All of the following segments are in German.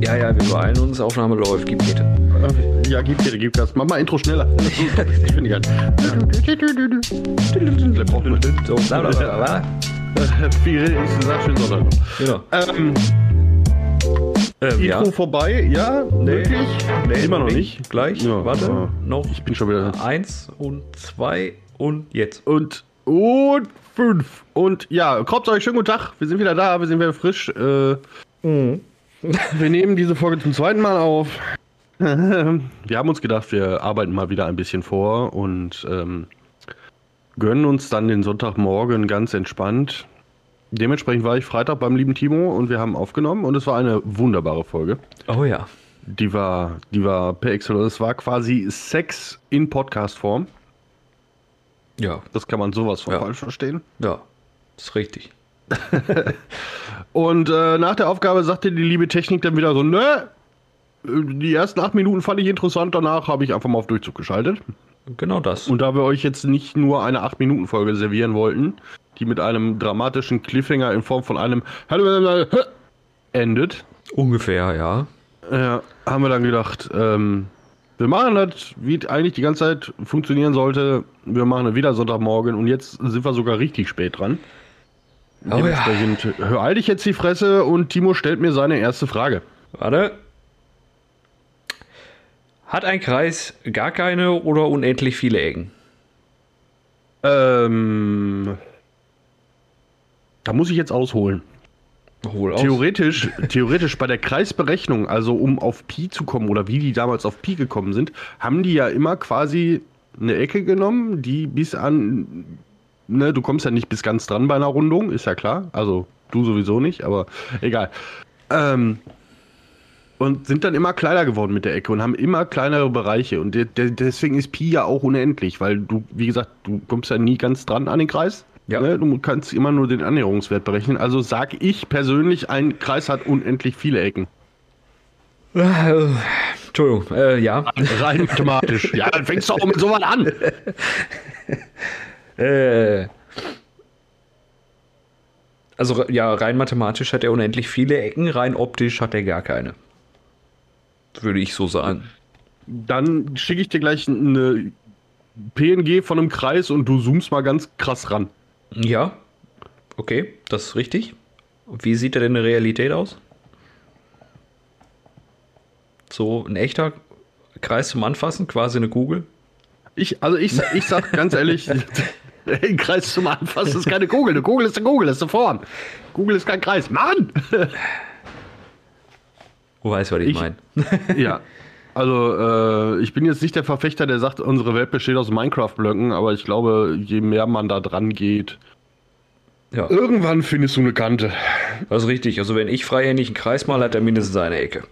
Ja, ja, wir beeilen uns. Aufnahme läuft. Gib bitte. Ja, gib dir, gib Gas. Mach mal Intro schneller. Ich bin geil. So, bla, bla, bla, bla. Viel, ich sag schön Sonntag noch. Genau. Ähm, Ähm, Intro ja. vorbei, ja, möglich. Nee, Immer noch nicht. Gleich. Ja, Warte. ja. Noch Ich bin schon wieder. eins und zwei und jetzt. Und, und fünf. Und ja, kommt euch schönen guten Tag. Wir sind wieder da, wir sind wieder frisch. Äh, wir nehmen diese Folge zum zweiten Mal auf. Wir haben uns gedacht, wir arbeiten mal wieder ein bisschen vor und ähm, gönnen uns dann den Sonntagmorgen ganz entspannt. Dementsprechend war ich Freitag beim lieben Timo und wir haben aufgenommen und es war eine wunderbare Folge. Oh ja. Die war, die war per Excellence. Es war quasi Sex in Podcast-Form. Ja. Das kann man sowas von Ja. falsch verstehen. Ja. Ist richtig. Und äh, nach der Aufgabe sagte die liebe Technik dann wieder so, ne, die ersten acht Minuten fand ich interessant, danach habe ich einfach mal auf Durchzug geschaltet. Genau das. Und da wir euch jetzt nicht nur eine acht Minuten Folge servieren wollten, die mit einem dramatischen Cliffhanger in Form von einem endet, Ungefähr, ja. äh, haben wir dann gedacht, ähm, wir machen das, wie es eigentlich die ganze Zeit funktionieren sollte. Wir machen es wieder Sonntagmorgen und jetzt sind wir sogar richtig spät dran. Oh ja. Hör all dich jetzt die Fresse und Timo stellt mir seine erste Frage. Warte. Hat ein Kreis gar keine oder unendlich viele Ecken? Ähm, da muss ich jetzt ausholen. Hol aus. Theoretisch, theoretisch bei der Kreisberechnung, also um auf Pi zu kommen oder wie die damals auf Pi gekommen sind, haben die ja immer quasi eine Ecke genommen, die bis an, ne, du kommst ja nicht bis ganz dran bei einer Rundung, ist ja klar. Also du sowieso nicht, aber egal. Ähm, und sind dann immer kleiner geworden mit der Ecke und haben immer kleinere Bereiche. Und de de deswegen ist Pi ja auch unendlich, weil du, wie gesagt, du kommst ja nie ganz dran an den Kreis. Ja. Ne? Du kannst immer nur den Annäherungswert berechnen. Also sag ich persönlich, ein Kreis hat unendlich viele Ecken. Entschuldigung, äh, ja. Rein mathematisch. ja, dann fängst du auch mit sowas an. Äh, also ja, rein mathematisch hat er unendlich viele Ecken, rein optisch hat er gar keine. Würde ich so sagen. Dann schicke ich dir gleich eine PNG von einem Kreis und du zoomst mal ganz krass ran. Ja, okay, das ist richtig. Wie sieht er denn in der Realität aus? So ein echter Kreis zum Anfassen, quasi eine Kugel. Ich, also ich, ich sag ganz ehrlich, ein Kreis zum Anfassen ist keine Kugel. Eine Kugel ist eine Kugel, das ist eine Form. Kugel ist kein Kreis. Mann! Du weißt, was ich, Ich- meine. Ja. Also, äh, ich bin jetzt nicht der Verfechter, der sagt, unsere Welt besteht aus Minecraft-Blöcken, aber ich glaube, je mehr man da dran geht, Ja, irgendwann findest du eine Kante. das ist richtig. Also wenn ich freihändig einen Kreis mal, hat er mindestens eine Ecke.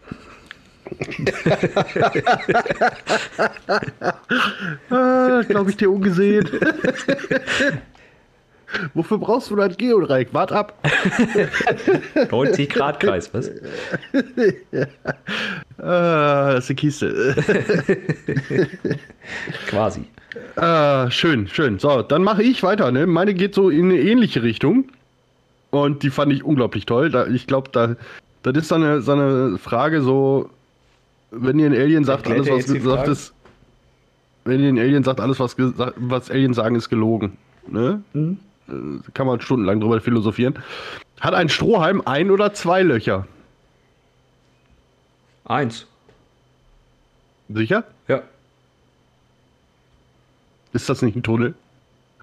Ah, glaube ich dir ungesehen. Wofür brauchst du das Geodreieck? Wart ab. 90 Grad Kreis, was? Ah, das ist eine Kiste. Quasi. Ah, schön, schön. So, dann mache ich weiter. Ne? Meine geht so in eine ähnliche Richtung. Und die fand ich unglaublich toll. Da, ich glaube, da, das ist so eine, so eine Frage, so, wenn ihr ein Alien sagt, alles, was gesagt ist, wenn ihr ein Alien sagt, alles, was, was Aliens sagen, ist gelogen. Ne? Mhm. Äh, Kann man stundenlang drüber philosophieren. Hat ein Strohhalm ein oder zwei Löcher? Eins. Sicher? Ja. Ist das nicht ein Tunnel?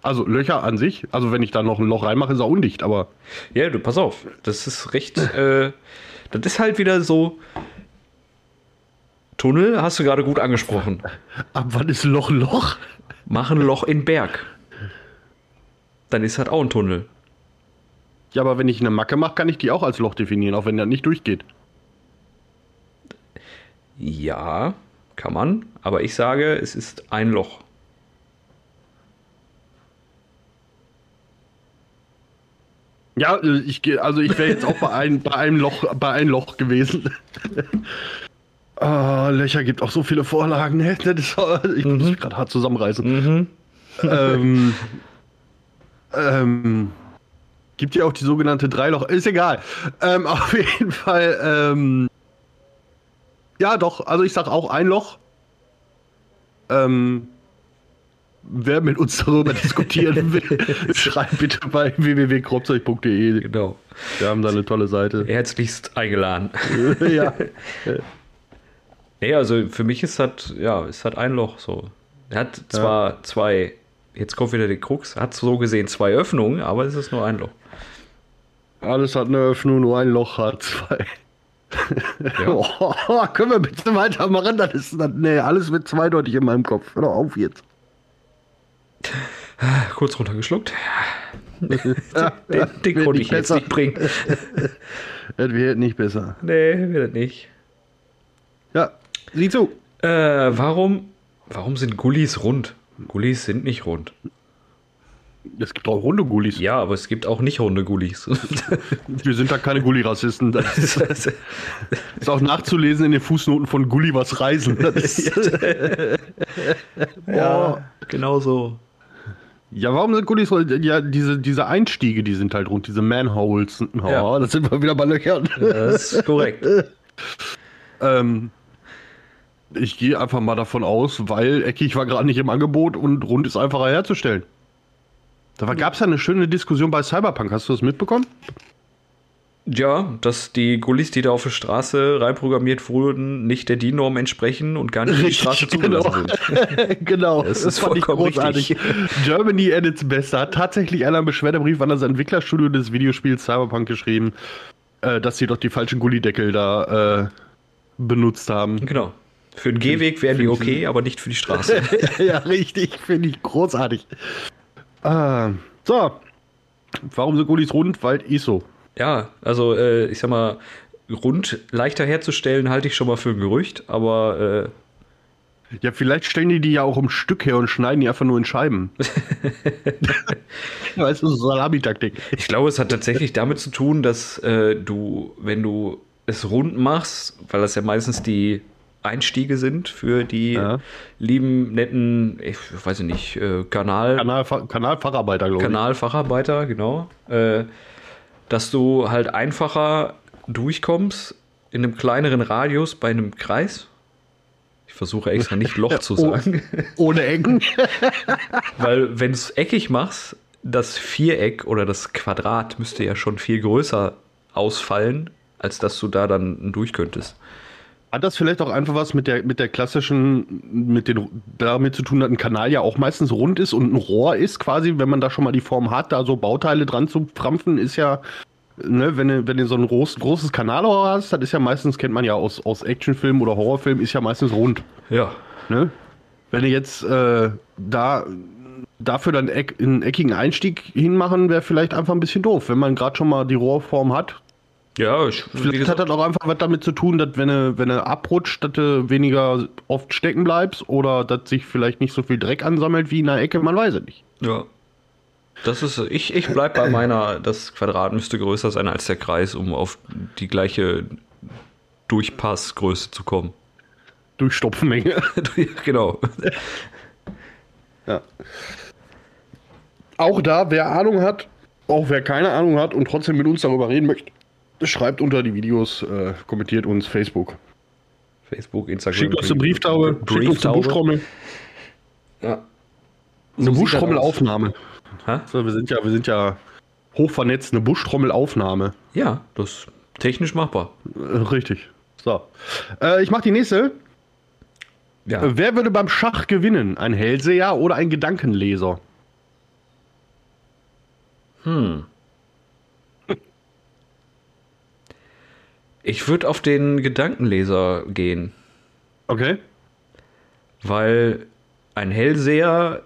Also Löcher an sich, also wenn ich da noch ein Loch reinmache, ist er undicht, aber Ja, du, pass auf. Das ist recht. Äh, das ist halt wieder so. Tunnel hast du gerade gut angesprochen. ab wann ist Loch ein Loch? Mach ein Loch in Berg. Dann ist halt auch ein Tunnel. Ja, aber wenn ich eine Macke mache, kann ich die auch als Loch definieren, auch wenn das nicht durchgeht. Ja, kann man. Aber ich sage, es ist ein Loch. Ja, ich gehe, also ich wäre jetzt auch bei einem, bei einem Loch, bei einem Loch gewesen. Ah, Löcher gibt auch so viele Vorlagen. ne? Ist, ich muss mich gerade hart zusammenreißen. ähm, ähm, gibt ja auch die sogenannte Dreiloch. Ist egal. Ähm, auf jeden Fall. Ähm, Ja, doch. Also ich sag auch ein Loch. Ähm, wer mit uns darüber diskutieren will, schreibt bitte bei www.kropzeug.de. Genau. Wir haben da eine tolle Seite. Herzlichst eingeladen. ja. Nee, also für mich ist das, ja, ist das ein Loch so. Er hat zwar zwei, jetzt kommt wieder die Krux, hat so gesehen zwei Öffnungen, aber es ist nur ein Loch. Alles hat eine Öffnung, nur ein Loch hat zwei. Ja. Oh, können wir bitte weitermachen? Das ist, das, nee, alles wird zweideutig in meinem Kopf. Hör doch auf jetzt. Kurz runtergeschluckt. Den, Ja, den, den konnte nicht ich jetzt besser. nicht bringen. Das wird nicht besser. Nee, wird nicht. Ja, sieh zu. Äh, warum, warum sind Gullis rund? Gullis sind nicht rund. Es gibt auch runde Gullis. Ja, aber es gibt auch nicht runde Gullis. Wir sind da keine Gulli-Rassisten. Das ist, ist auch nachzulesen in den Fußnoten von Gulli was reisen. Das ist, ja, genau so. ja, warum sind Gullis rund? Ja, diese, diese Einstiege, die sind halt rund, diese Manholes. Oh, Ja. das sind wir wieder bei Löchern. Das ist korrekt. Ähm, ich gehe einfach mal davon aus, weil eckig war gerade nicht im Angebot und rund ist einfacher herzustellen. Da gab es ja eine schöne Diskussion bei Cyberpunk. Hast du das mitbekommen? Ja, dass die Gullis, die da auf der Straße reinprogrammiert wurden, nicht der DIN-Norm entsprechen und gar nicht für die Straße zugelassen sind. genau, Das ist vollkommen richtig. Germany at its best. Da hat tatsächlich einer einen Beschwerdebrief an das Entwicklerstudio des Videospiels Cyberpunk geschrieben, äh, dass sie doch die falschen Gullideckel da äh, benutzt haben. Genau. Für den Gehweg wären die okay, aber nicht für die Straße. ja, richtig, finde ich großartig. Ah, so. Warum sind Gullis rund? Weil ISO. Ja, also äh, ich sag mal, rund leichter herzustellen halte ich schon mal für ein Gerücht, aber äh, Ja, vielleicht stellen die die ja auch im Stück her und schneiden die einfach nur in Scheiben. weißt du, so Salami-Taktik. ich glaube, es hat tatsächlich damit zu tun, dass äh, du, wenn du es rund machst, weil das ja meistens die Einstiege sind für die Ja. lieben, netten, ich weiß nicht, äh, Kanal, Kanal, Kanalfacharbeiter, glaube ich. Kanalfacharbeiter, genau, äh, dass du halt einfacher durchkommst in einem kleineren Radius bei einem Kreis. Ich versuche extra nicht Loch zu Oh. sagen, Ohne Ecken. weil wenn du es eckig machst, das Viereck oder das Quadrat müsste ja schon viel größer ausfallen, als dass du da dann durch könntest. Hat das vielleicht auch einfach was mit der, mit der klassischen, mit den, damit zu tun, dass ein Kanal ja auch meistens rund ist und ein Rohr ist quasi, wenn man da schon mal die Form hat, da so Bauteile dran zu frampfen, ist ja, ne, wenn du, wenn du so ein groß, großes Kanalrohr hast, das ist ja meistens, kennt man ja aus, aus Actionfilmen oder Horrorfilmen, ist ja meistens rund. Ja, Ne? Wenn du jetzt äh, da dafür dann einen eckigen Einstieg hinmachen, wäre vielleicht einfach ein bisschen doof, wenn man gerade schon mal die Rohrform hat. Ja, ich, Vielleicht hat das auch einfach was damit zu tun, dass wenn du, wenn abrutscht, dass du weniger oft stecken bleibst oder dass sich vielleicht nicht so viel Dreck ansammelt wie in der Ecke, man weiß es nicht. Ja. Das ist, ich, ich bleib bei meiner, das Quadrat müsste größer sein als der Kreis, um auf die gleiche Durchpassgröße zu kommen. Durch Stopfmenge. genau. ja. Auch da, wer Ahnung hat, auch wer keine Ahnung hat und trotzdem mit uns darüber reden möchte, schreibt unter die Videos, äh, kommentiert uns Facebook. Facebook, Instagram. Schickt uns eine Brieftaube, schickt uns eine Brieftaube. Buschtrommel. Ja. Eine So Buschtrommelaufnahme. So, wir sind ja, wir sind ja hoch vernetzt, eine Buschtrommelaufnahme. Ja, das ist technisch machbar. Äh, Richtig. So. Äh, ich mach die nächste. Ja. Äh, Wer würde beim Schach gewinnen? Ein Hellseher oder ein Gedankenleser? Ich würde auf den Gedankenleser gehen, Okay. weil ein Hellseher,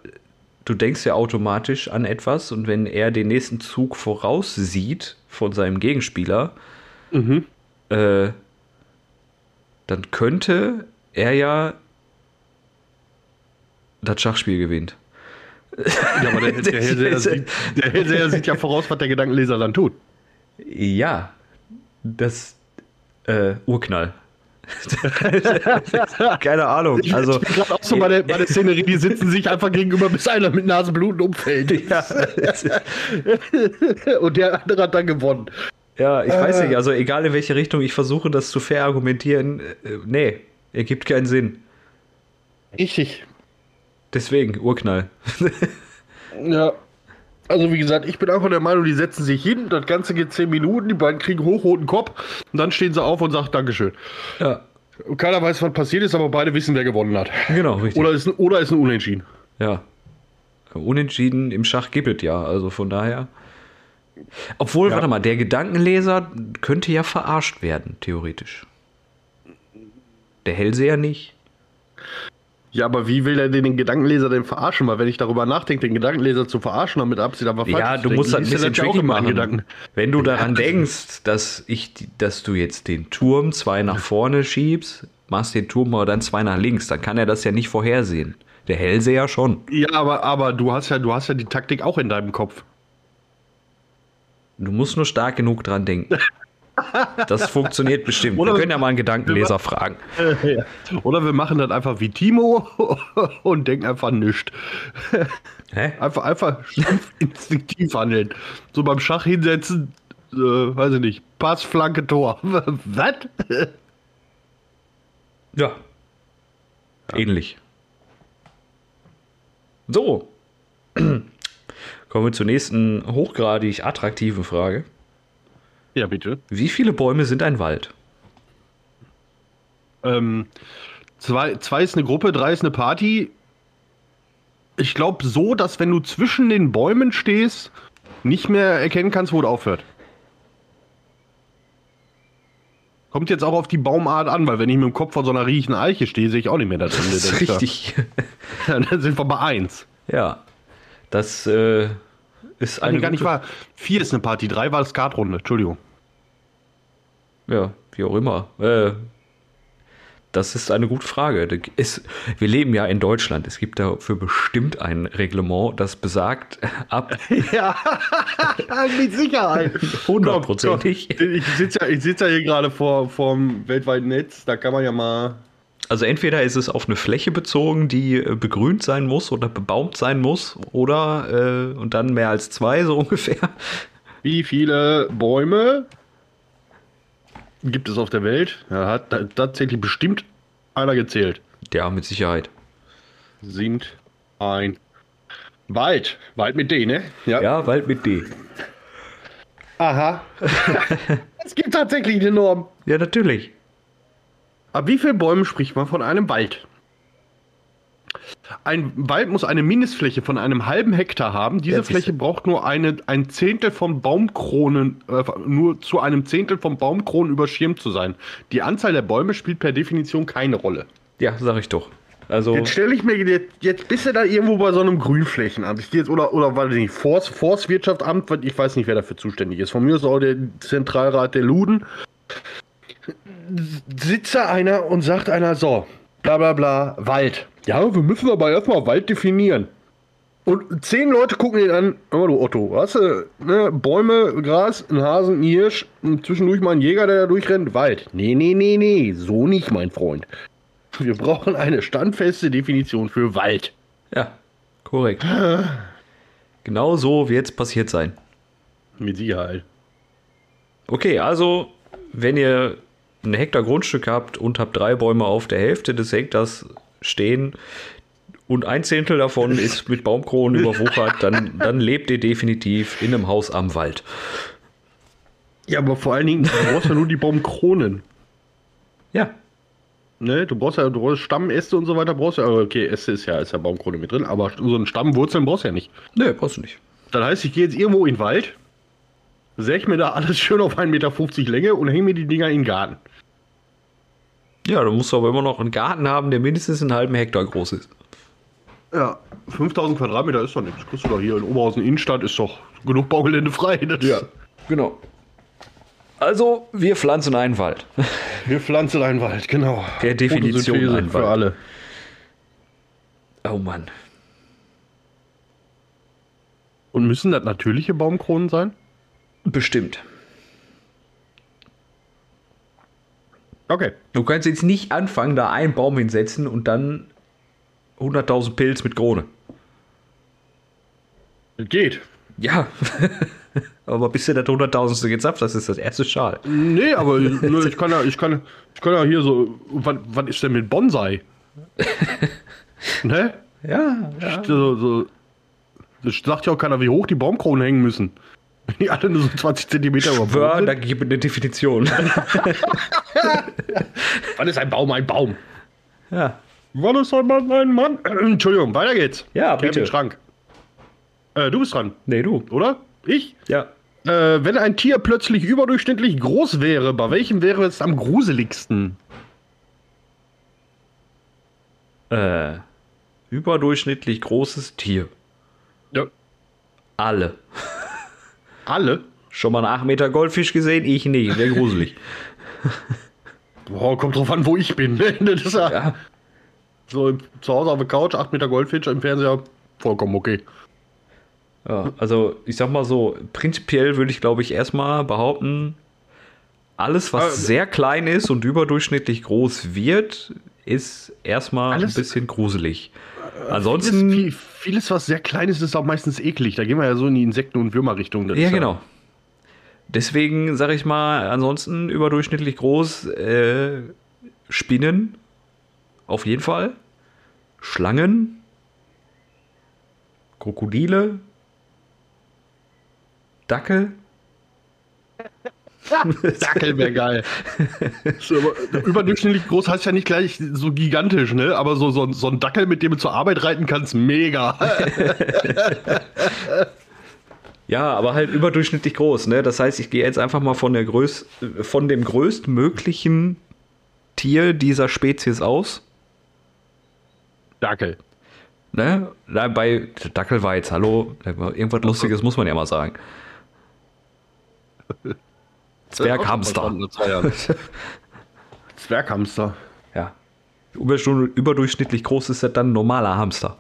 du denkst ja automatisch an etwas und wenn er den nächsten Zug voraussieht von seinem Gegenspieler, Mhm. äh, dann könnte er ja das Schachspiel gewinnt. Ja, aber der, der, Hellseher sieht, der Hellseher sieht ja voraus, was der Gedankenleser dann tut. Ja, das äh, Urknall. Keine Ahnung. Also ich gerade auch so bei der, bei der Szenerie, die sitzen sich einfach gegenüber, bis einer mit Nasenbluten umfällt. ja, Und der andere hat dann gewonnen. Ja, ich weiß nicht, also egal in welche Richtung ich versuche, das zu verargumentieren, äh, nee, ergibt keinen Sinn. Richtig. Deswegen, Urknall. Ja. Also wie gesagt, ich bin einfach der Meinung, die setzen sich hin, das Ganze geht 10 Minuten, die beiden kriegen hochroten Kopf und dann stehen sie auf und sagen Dankeschön. Ja, keiner weiß, was passiert ist, aber beide wissen, wer gewonnen hat. genau, richtig. Oder ist ein, oder ist ein Unentschieden. Ja. Unentschieden im Schach gibt es ja, also von daher. Obwohl, Ja. warte mal, der Gedankenleser könnte ja verarscht werden, theoretisch. Der Hellseher nicht. Ja, aber wie will er den Gedankenleser denn verarschen? Weil wenn ich darüber nachdenke, den Gedankenleser zu verarschen, damit Absicht aber falsch Ja, du musst das ein liest er bisschen tricky machen. Gedanken. Wenn du daran denkst, dass, ich, dass du jetzt den Turm zwei nach vorne schiebst, machst den Turm aber dann zwei nach links, dann kann er das ja nicht vorhersehen. Der Hellseher schon. Ja, aber, aber du hast ja, du hast ja die Taktik auch in deinem Kopf. Du musst nur stark genug dran denken. Das funktioniert bestimmt. Oder- Wir können ja mal einen Gedankenleser fragen. Oder wir machen das einfach wie Timo und denken einfach nichts. Hä? Einfach, einfach instinktiv handeln. So beim Schach hinsetzen, äh, weiß ich nicht, Pass, Flanke, Tor. Was? Ja. Ähnlich. So. Kommen wir zur nächsten hochgradig attraktiven Frage. Ja, bitte. Wie viele Bäume sind ein Wald? Ähm, zwei, zwei ist eine Gruppe, drei ist eine Party. Ich glaube so, dass wenn du zwischen den Bäumen stehst, nicht mehr erkennen kannst, wo es aufhört. Kommt jetzt auch auf die Baumart an, weil wenn ich mit dem Kopf vor so einer riechen Eiche stehe, sehe ich auch nicht mehr das Ende. Das ist richtig. Da, dann sind wir bei eins. Ja. Das äh, ist eine. Nee, gar nicht wahr. Vier ist eine Party, drei war Skatrunde. Entschuldigung. Ja, wie auch immer. Äh, das ist eine gute Frage. Ist, wir leben ja in Deutschland. Es gibt dafür bestimmt ein Reglement, das besagt, ab Ja, mit Sicherheit. hundertprozentig. Ich sitze ja, ich sitz ja hier gerade vor vom weltweiten Netz. Da kann man ja mal. Also entweder ist es auf eine Fläche bezogen, die äh, begrünt sein muss oder bebaumt sein muss, oder äh, und dann mehr als zwei so ungefähr. Wie viele Bäume gibt es auf der Welt? Ja, hat ta- tatsächlich bestimmt einer gezählt. Ja, mit Sicherheit. Sind ein Wald. Wald mit D, ne? Ja, Wald mit D. Aha. es gibt tatsächlich eine Norm. Ja, natürlich. Ab wie vielen Bäumen spricht man von einem Wald? Ein Wald muss eine Mindestfläche von einem halben Hektar haben. Diese Ja. Fläche braucht nur eine, ein Zehntel vom Baumkronen, äh, nur zu einem Zehntel vom Baumkronen überschirmt zu sein. Die Anzahl der Bäume spielt per Definition keine Rolle. Ja, sag ich doch. Also, Jetzt stelle ich mir, jetzt, jetzt bist du da irgendwo bei so einem Grünflächenamt. Ich jetzt, oder, oder weiß ich nicht, Forst, Forstwirtschaftsamt, weil ich weiß nicht, wer dafür zuständig ist. Von mir ist auch der Zentralrat der Luden. Sitzt da einer und sagt einer so, bla bla bla, Wald. Ja, wir müssen aber erstmal Wald definieren. Und zehn Leute gucken ihn an, hör mal du Otto, hast du ne, Bäume, Gras, ein Hasen, ein Hirsch, zwischendurch mal ein Jäger, der da durchrennt, Wald. Nee, nee, nee, nee, so nicht, mein Freund. Wir brauchen eine standfeste Definition für Wald. ja, korrekt. Genau so wird es passiert sein. Mit Sicherheit. Okay, also, wenn ihr ein Hektar Grundstück habt und habt drei Bäume auf der Hälfte des Hektars stehen und ein Zehntel davon ist mit Baumkronen überwuchert, dann, dann lebt ihr definitiv in einem Haus am Wald. Ja, aber vor allen Dingen, du brauchst ja nur die Baumkronen. Ja, Ne? Du brauchst ja du brauchst Stammäste und so weiter, brauchst ja, okay, Äste ist ja, ist ja Baumkrone mit drin, aber so einen Stammwurzeln brauchst du ja nicht. ne, brauchst du nicht. Das heißt, ich gehe jetzt irgendwo in den Wald, säg mir da alles schön auf 1,50 Meter Länge und hänge mir die Dinger in den Garten. Ja, du musst aber immer noch einen Garten haben, der mindestens einen halben Hektar groß ist. Ja, 5000 Quadratmeter ist doch nichts. Kriegst du doch hier in Oberhausen Innenstadt, ist doch genug Baugelände frei. Das genau. Also, wir pflanzen einen Wald. Wir pflanzen einen Wald, genau. Per Definition ein für Wald. alle. Oh Mann. Und müssen das natürliche Baumkronen sein? Bestimmt. Okay. Du kannst jetzt nicht anfangen, da einen Baum hinsetzen und dann 100.000 Pilz mit Krone. Geht. Ja, Aber bis du das hunderttausendste gezapft hast, ist das erste Schal. Nee, aber nur, ich kann ja, ich kann, ich kann ja hier so. Was, was ist denn mit Bonsai? ne? Ja, ja. So, so, das sagt ja auch keiner, wie hoch die Baumkronen hängen müssen. Die alle nur so 20 Zentimeter Schwör, da gibt es eine Definition. Wann ist ein Baum ein Baum? ja. Wann ist ein Mann ein Mann? Äh, Entschuldigung, weiter geht's. Ja, Kevin bitte. Schrank. Äh, du bist dran, Nee, du. oder? Ich? Ja. Äh, wenn ein Tier plötzlich überdurchschnittlich groß wäre, bei welchem wäre es am gruseligsten? Äh, überdurchschnittlich großes Tier. Ja. Alle. Alle? Schon mal einen 8 Meter Goldfisch gesehen? Ich nicht. Wäre gruselig. Boah, kommt drauf an, wo ich bin. Das ist ja, ja. so zu Hause auf der Couch, 8 Meter Goldfisch im Fernseher, vollkommen okay. ja. Also, ich sag mal so, prinzipiell würde ich, glaube ich, erstmal behaupten, alles, was Äh, sehr klein ist und überdurchschnittlich groß wird, ist erstmal ein bisschen gruselig. Vieles, Ansonsten. viel, vieles, was sehr klein ist, ist auch meistens eklig. Da gehen wir ja so in die Insekten- und Würmerrichtung. Ja, genau. Deswegen sage ich mal, ansonsten überdurchschnittlich groß äh, Spinnen auf jeden Fall, Schlangen, Krokodile, Dackel. Dackel wäre geil. so, überdurchschnittlich groß heißt ja nicht gleich so gigantisch, ne? Aber so, so, so ein Dackel, mit dem du zur Arbeit reiten kannst, mega. Ja, aber halt überdurchschnittlich groß. Ne? Das heißt, ich gehe jetzt einfach mal von, der größ von dem größtmöglichen Tier dieser Spezies aus. Dackel. Ne? Bei Dackel war jetzt, hallo, irgendwas Lustiges muss man ja mal sagen. Zwerghamster. Zwerghamster. Ja. Überdurchschnittlich groß ist das dann normaler Hamster.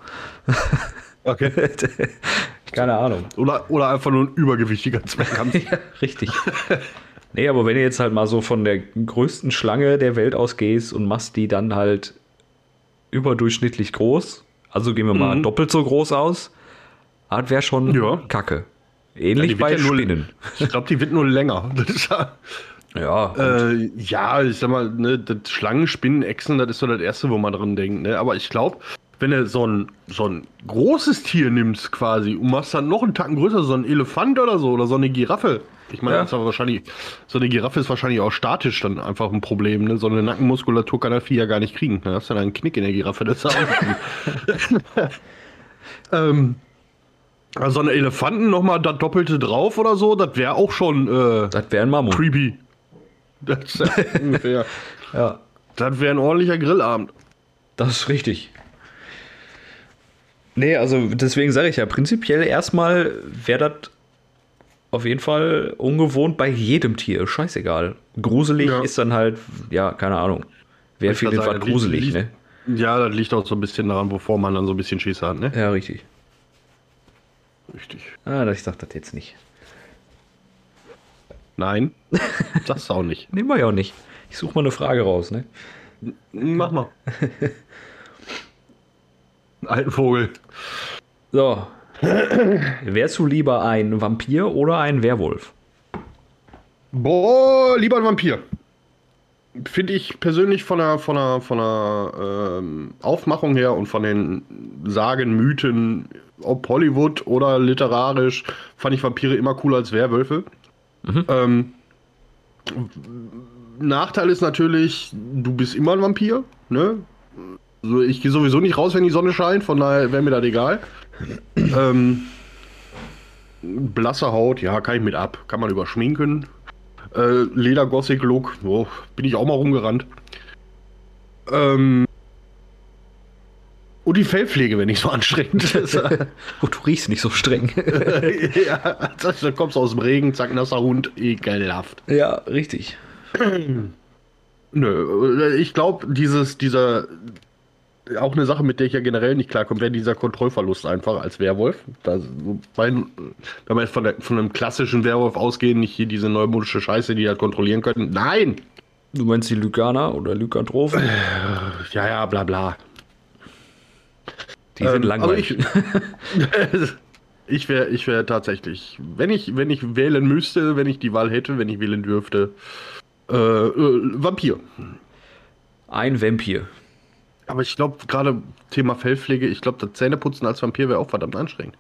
Okay. Keine Ahnung. Oder, oder einfach nur ein übergewichtiger Zwerghamster. Ja, richtig. Nee, aber wenn du jetzt halt mal so von der größten Schlange der Welt ausgehst und machst die dann halt überdurchschnittlich groß, also gehen wir mal Mhm. doppelt so groß aus, das wäre schon Ja. Kacke. Ja, Ähnlich wird bei ja nur- Spinnen. Ich glaube, die wird nur länger. Ja, Ja, äh, ja, ich sag mal, ne, das Schlangen, Spinnen, Echsen, das ist so das Erste, wo man dran denkt. Ne? Aber ich glaube, wenn du so ein, so ein großes Tier nimmst quasi und machst dann noch einen Tacken größer, so ein Elefant oder so, oder so eine Giraffe. Ich meine, Ja. das ist aber wahrscheinlich, so eine Giraffe ist wahrscheinlich auch statisch dann einfach ein Problem. Ne? So eine Nackenmuskulatur kann das Vieh ja gar nicht kriegen. Da hast du dann einen Knick in der Giraffe. Das ist auch ähm, also so eine Elefanten nochmal das Doppelte drauf oder so, das wäre auch schon äh, das wäre ein Mammut. creepy. Das ungefähr. Ja, Das wäre ein ordentlicher Grillabend. das ist richtig. Nee, also deswegen sage ich ja, prinzipiell erstmal wäre das auf jeden Fall ungewohnt bei jedem Tier. Scheißegal. Gruselig Ja. ist dann halt, ja, keine Ahnung. Wer findet was gruselig, liegt- ne? Ja, das liegt auch so ein bisschen daran, wovor man dann so ein bisschen Schiss hat, ne? Ja, richtig. Richtig. Ah, ich sag das jetzt nicht. Nein, du auch nicht. Nehmen wir ja auch nicht. Ich suche mal eine Frage raus, ne? Mach mal. Alten Vogel. So. Wärst du lieber ein Vampir oder ein Werwolf? Boah, lieber ein Vampir. Finde ich persönlich von der, von der, von der ähm, Aufmachung her und von den Sagen, Mythen, ob Hollywood oder literarisch, fand ich Vampire immer cooler als Werwölfe. Ähm, Nachteil ist natürlich, du bist immer ein Vampir, ne? So, ich gehe sowieso nicht raus, wenn die Sonne scheint, von daher wäre mir das egal. ähm, blasse Haut, ja, kann ich mit ab. Kann man überschminken. Äh, Leder-Gothic-Look, oh, bin ich auch mal rumgerannt. Ähm, und die Fellpflege, wenn nicht so anstrengend ist. Oh, du riechst nicht so streng. ja, das, da kommst du aus dem Regen, zack, nasser Hund, ekelhaft. ja, richtig. Nö, äh, ich glaube, dieses, dieser, auch eine Sache, mit der ich ja generell nicht klarkomme, wäre dieser Kontrollverlust einfach als Werwolf. Mein, wenn wir jetzt von, der, von einem klassischen Werwolf ausgehen, nicht hier diese neumodische Scheiße, die halt kontrollieren könnten. Nein! Du meinst die Lykaner oder Lykanthropen? Ja, ja, bla bla. Die sind Ähm, langweilig. ich- Ich wäre ich wär tatsächlich, wenn ich, wenn ich wählen müsste, wenn ich die Wahl hätte, wenn ich wählen dürfte, äh, äh, Vampir. Ein Vampir. Aber ich glaube, gerade Thema Fellpflege, ich glaube, das Zähneputzen als Vampir wäre auch verdammt anstrengend.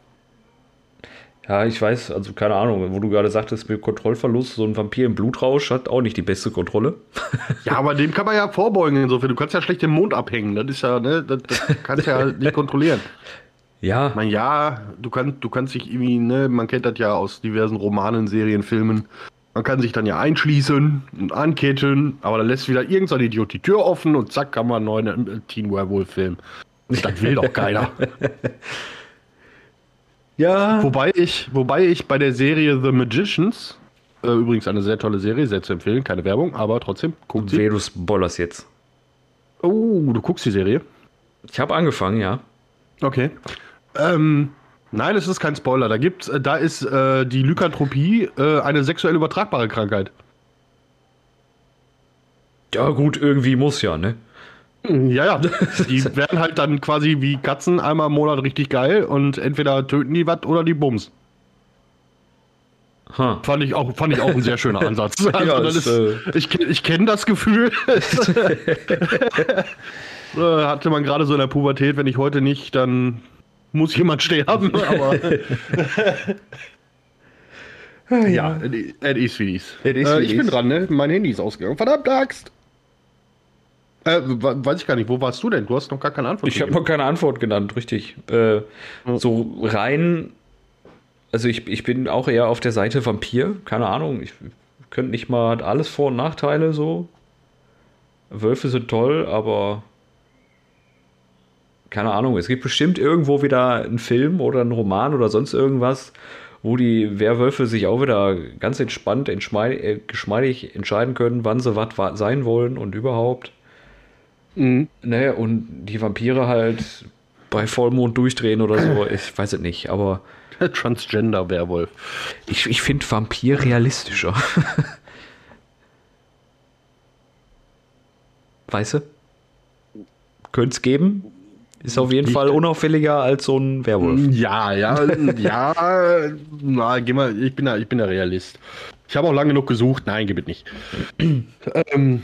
Ja, ich weiß, also keine Ahnung, wo du gerade sagtest, mit Kontrollverlust, so ein Vampir im Blutrausch hat auch nicht die beste Kontrolle. Ja, aber dem kann man ja vorbeugen insofern. Du kannst ja schlecht den Mond abhängen. Das ist ja, ne, das, das kannst ja nicht kontrollieren. Ja, Ich meine, ja, du kannst, du kannst dich irgendwie, ne, man kennt das ja aus diversen Romanen, Serien, Filmen. Man kann sich dann ja einschließen und anketten, aber dann lässt wieder irgendein Idiot die Tür offen und zack, kann man einen neuen äh, Teen Werewolf-Film. Das will doch keiner. ja. wobei, ich, wobei ich bei der Serie The Magicians, äh, übrigens eine sehr tolle Serie, sehr zu empfehlen, keine Werbung, aber trotzdem, guckt sie. Du spoilerst jetzt. Oh, du guckst die Serie? Ich habe angefangen, ja. Okay. Ähm, nein, es ist kein Spoiler. Da gibt's, äh, da ist äh, die Lykanthropie äh, eine sexuell übertragbare Krankheit. Ja, gut, irgendwie muss ja, ne? Ja, ja. Die werden halt dann quasi wie Katzen einmal im Monat richtig geil und entweder töten die was oder die Bums. Ha. Fand ich auch, fand ich auch ein sehr schöner Ansatz. Also Ja, ist, ist, ich kenn- ich kenne das Gefühl. Äh, Hatte man gerade so in der Pubertät, wenn ich heute nicht, dann muss jemand sterben. Aber ja, es ist wie Es ist äh, Ich bin dran, ne? Mein Handy ist ausgegangen. Verdammt, Axt! Äh, we- weiß ich gar nicht, wo warst du denn? Du hast noch gar keine Antwort Ich habe noch keine Antwort genannt, richtig. Äh, so rein, also ich, ich bin auch eher auf der Seite Vampir, keine Ahnung. Ich könnte nicht mal alles Vor- und Nachteile so. Wölfe sind toll, aber keine Ahnung. Es gibt bestimmt irgendwo wieder einen Film oder einen Roman oder sonst irgendwas, wo die Werwölfe sich auch wieder ganz entspannt, äh, geschmeidig entscheiden können, wann sie was wa- sein wollen und überhaupt. Mhm. Ne, und die Vampire halt bei Vollmond durchdrehen oder so, ich weiß es nicht, aber Transgender-Werwolf. ich, ich finde Vampir realistischer. weißt du? Könnte es geben. Ist auf jeden Nicht- Fall unauffälliger als so ein Werwolf. Ja, ja, ja. Na, geh mal, ich bin da, ich bin der Realist. Ich habe auch lange genug gesucht. Nein, gib es nicht. ähm,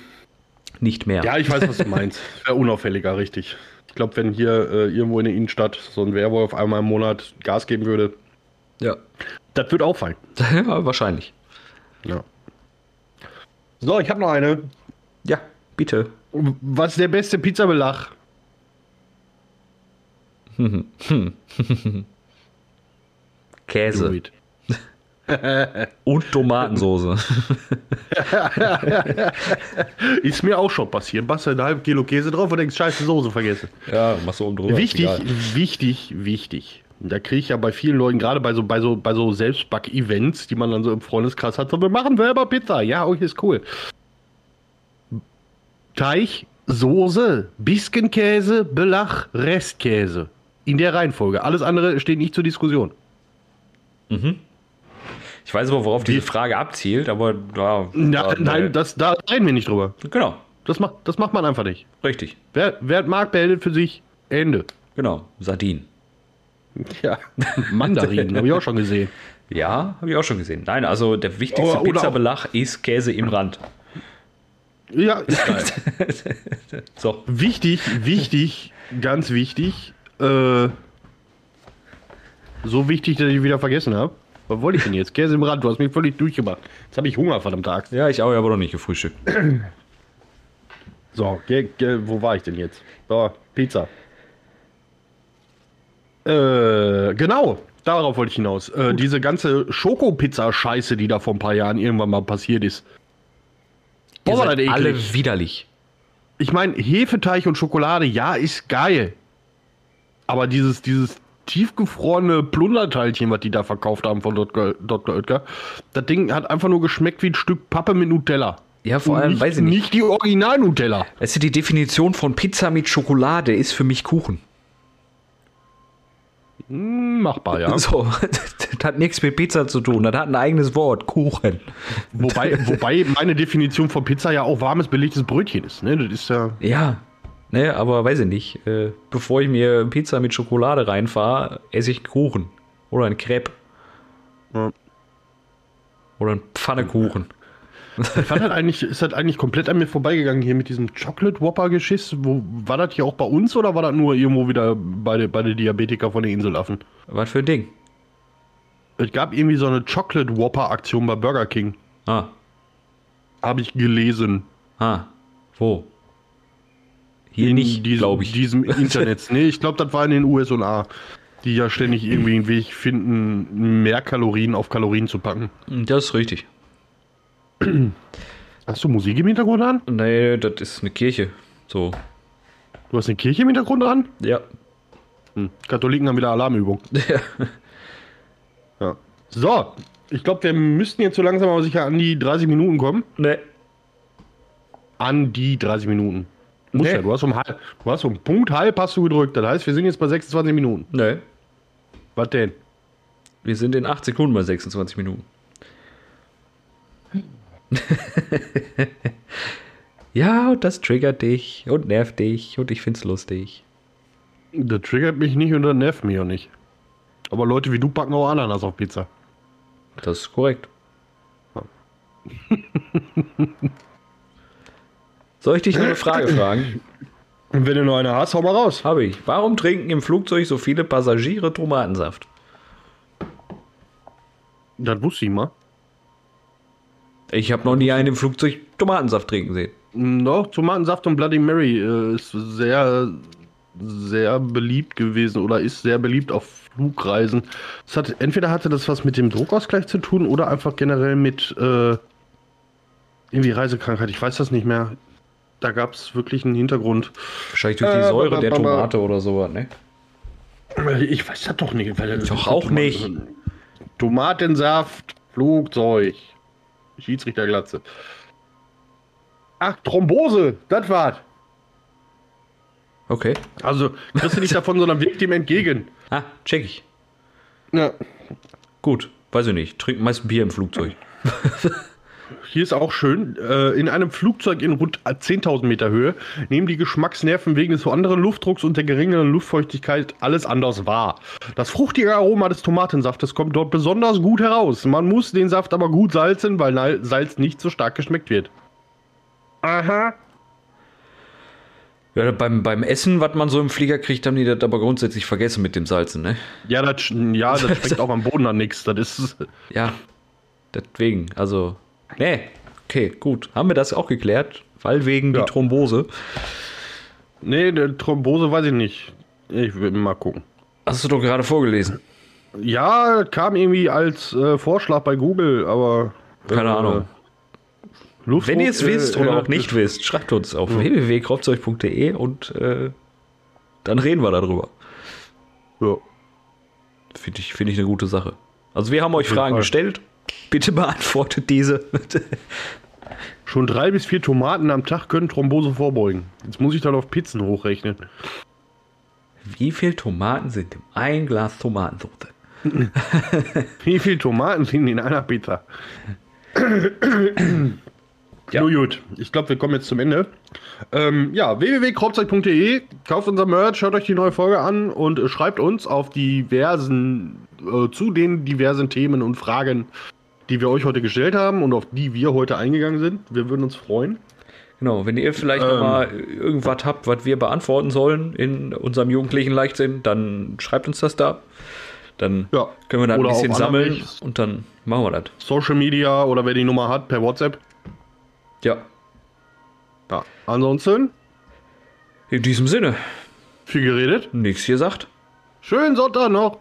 Nicht mehr. ja, ich weiß, was du meinst. Wäre unauffälliger, richtig. Ich glaube, wenn hier äh, irgendwo in der Innenstadt so ein Werwolf einmal im Monat Gas geben würde, ja. das würde auffallen. ja wahrscheinlich. Ja. So, ich habe noch eine. Ja, bitte. Was ist der beste Pizzabelag? Käse. und Tomatensoße. Ist mir auch schon passiert. Machst du ein halb Kilo Käse drauf und denkst, scheiße, Soße vergessen. ja, machst du oben drüber. Wichtig, wichtig, wichtig. Da kriege ich ja bei vielen Leuten, gerade bei so, bei so, bei so Selbstback-Events, die man dann so im Freundeskreis hat, so, wir machen selber Pizza. Ja, okay, ist cool. Teig, Soße, Biskenkäse, Belach, Restkäse. In der Reihenfolge. Alles andere steht nicht zur Diskussion. Ich weiß aber, worauf diese Frage abzielt, aber ja, Na, ja, nein, das, da reden wir nicht drüber. genau, Das macht, das macht man einfach nicht. richtig, Wer, wer mag, behält für sich. Ende. genau, Sardinen. Ja, Mandarinen, habe ich auch schon gesehen. Ja, habe ich auch schon gesehen. Nein, also der wichtigste auch- Pizzabelag ist Käse im Rand. Ja, ist geil. So, Wichtig, wichtig, ganz wichtig. Äh, so wichtig, dass ich wieder vergessen habe. Was wollte ich denn jetzt? Käse im Rand, du hast mich völlig durchgemacht. Jetzt habe ich Hunger, verdammt Tag. ja, ich auch, aber noch nicht gefrühstückt. So, ge, ge, wo war ich denn jetzt? So, Pizza. Äh, genau, darauf wollte ich hinaus. Äh, diese ganze Schokopizza-Scheiße, die da vor ein paar Jahren irgendwann mal passiert ist. Boah, war das alle widerlich. Ich meine, Hefeteig und Schokolade, ja, ist geil. Aber dieses, dieses tiefgefrorene Plunderteilchen, was die da verkauft haben von Dr. Dr. Oetker, das Ding hat einfach nur geschmeckt wie ein Stück Pappe mit Nutella. Ja, vor allem, nicht, weiß ich nicht. Nicht die Original-Nutella. Weißt du, die Definition von Pizza mit Schokolade ist für mich Kuchen. Hm, machbar, ja. So, das hat nichts mit Pizza zu tun. Das hat ein eigenes Wort, Kuchen. wobei, wobei meine Definition von Pizza ja auch warmes, belegtes Brötchen ist. Ne? Das ist ja. Ja, ne, aber weiß ich nicht. Äh, bevor ich mir Pizza mit Schokolade reinfahre, esse ich Kuchen. Oder ein Crepe. Ja. Oder ein Pfannekuchen. Ich fand halt eigentlich, ist halt eigentlich komplett an mir vorbeigegangen hier mit diesem Chocolate Whopper Geschiss. Wo, war das hier auch bei uns oder war das nur irgendwo wieder bei, den- bei den Diabetiker von den Inselaffen? Was für ein Ding? Es gab irgendwie so eine Chocolate Whopper Aktion bei Burger King. Ah, Habe ich gelesen. ah, wo? Hier In nicht, diesem, glaube ich. diesem Internet. nee, ich glaube, das war in den USA. Die ja ständig irgendwie einen Weg finden, mehr Kalorien auf Kalorien zu packen. Das ist richtig. Hast du Musik im Hintergrund an? Nee, das ist eine Kirche. So. Du hast eine Kirche im Hintergrund an? Ja. Hm. Katholiken haben wieder Alarmübung. Ja. Ja. So, ich glaube, wir müssten jetzt so langsam aber sicher an die 30 Minuten kommen. Nee. An die 30 Minuten. Muss Nee. ja, du hast um halb, du hast um Punkt halb hast du gedrückt. Das heißt, wir sind jetzt bei 26 Minuten. Nee. Was denn? Wir sind in 8 Sekunden bei 26 Minuten. ja, und das triggert dich und nervt dich und ich find's lustig. Das triggert mich nicht und das nervt mich auch nicht. Aber Leute wie du packen auch Ananas auf Pizza. Das ist korrekt. Soll ich dich noch eine Frage fragen? Und wenn du noch eine hast, hau mal raus. Habe ich. Warum trinken im Flugzeug so viele Passagiere Tomatensaft? Das wusste ich mal. Ich habe noch nie einen im Flugzeug Tomatensaft trinken sehen. Doch, Tomatensaft und Bloody Mary äh, ist sehr, sehr beliebt gewesen oder ist sehr beliebt auf Flugreisen. Es hat, entweder hatte das was mit dem Druckausgleich zu tun oder einfach generell mit äh, irgendwie Reisekrankheit. Ich weiß das nicht mehr. Da gab es wirklich einen Hintergrund. Wahrscheinlich durch die Äh, Säure der Tomate oder sowas, ne? Ich weiß das doch nicht. Weil Doch auch nicht. Tomatensaft, Flugzeug, Schiedsrichterglatze. Ach, Thrombose, das war's. Okay. Also kriegst du nicht davon, sondern wirkt ihm entgegen. Ah, check ich. Ja. Gut. Weiß ich nicht. Trink meist Bier im Flugzeug. Hier ist auch schön, äh, in einem Flugzeug in rund 10.000 Meter Höhe nehmen die Geschmacksnerven wegen des anderen Luftdrucks und der geringeren Luftfeuchtigkeit alles anders wahr. Das fruchtige Aroma des Tomatensaftes kommt dort besonders gut heraus. Man muss den Saft aber gut salzen, weil Salz nicht so stark geschmeckt wird. Aha. Ja, beim, beim Essen, was man so im Flieger kriegt, haben die das aber grundsätzlich vergessen mit dem Salzen, ne? Ja, das, ja, das schmeckt auch am Boden an nichts. Das ist. Ja. Deswegen, also. Nee. Okay, gut. Haben wir das auch geklärt? Weil wegen Ja. die Thrombose. Nee, der Thrombose weiß ich nicht. Ich will mal gucken. Hast du doch gerade vorgelesen. Ja, kam irgendwie als äh, Vorschlag bei Google, aber. Keine äh, Ahnung. Luftdruck, Wenn ihr es äh, wisst oder äh, auch nicht wisst, schreibt uns auf www.kropzeug.de und äh, dann reden wir darüber. Ja. Finde ich, find ich eine gute Sache. Also wir haben euch Fragen Fall. gestellt. Bitte beantwortet diese. Schon drei bis vier Tomaten am Tag können Thrombose vorbeugen. Jetzt muss ich dann auf Pizzen hochrechnen. Wie viel Tomaten sind in ein Glas Tomatensoße? Wie viele Tomaten sind in einer Pizza? Ja. Nur gut, ich glaube, wir kommen jetzt zum Ende. Ähm, ja, www.kropzeug.de, kauft unser Merch, hört euch die neue Folge an und äh, schreibt uns auf diversen, äh, zu den diversen Themen und Fragen, die wir euch heute gestellt haben und auf die wir heute eingegangen sind. Wir würden uns freuen. Genau, wenn ihr vielleicht noch mal irgendwas habt, was wir beantworten sollen in unserem jugendlichen Leichtsinn, dann schreibt uns das da. Dann Ja. können wir da ein bisschen sammeln und dann machen wir das. Social Media oder wer die Nummer hat, per WhatsApp. Ja, Ja. Ansonsten, in diesem Sinne, viel geredet. nichts gesagt. Schönen Sonntag noch.